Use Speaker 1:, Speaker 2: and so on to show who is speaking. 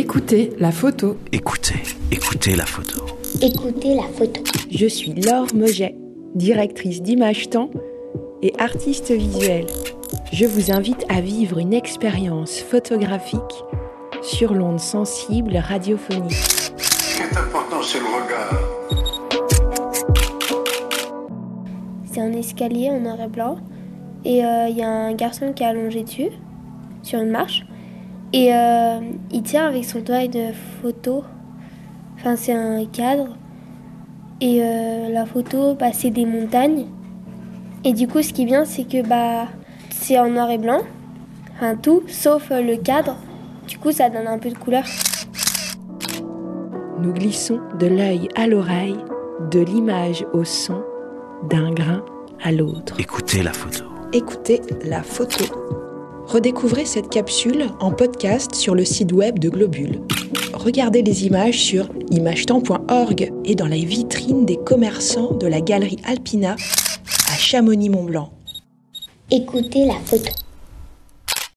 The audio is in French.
Speaker 1: Écoutez la photo.
Speaker 2: Écoutez, écoutez la photo.
Speaker 3: Écoutez la photo.
Speaker 4: Je suis Laure Moget, directrice d'Image Temps et artiste visuelle. Je vous invite à vivre une expérience photographique sur l'onde sensible radiophonique.
Speaker 5: Ce qui est important, c'est le regard.
Speaker 6: C'est un escalier en noir et blanc. Et il y a un garçon qui est allongé dessus, sur une marche. Et euh, il tient avec son doigt de photo. Enfin, c'est un cadre. Et euh, la photo, bah, c'est des montagnes. Et du coup, ce qui est bien, c'est que bah, c'est en noir et blanc. Enfin, tout, sauf le cadre. Du coup, ça donne un peu de couleur.
Speaker 4: Nous glissons de l'œil à l'oreille, de l'image au son, d'un grain à l'autre.
Speaker 2: Écoutez la photo.
Speaker 4: Écoutez la photo. Redécouvrez cette capsule en podcast sur le site web de Globule. Regardez les images sur imagetemps.org et dans la vitrine des commerçants de la galerie Alpina à Chamonix-Mont-Blanc.
Speaker 3: Écoutez la photo.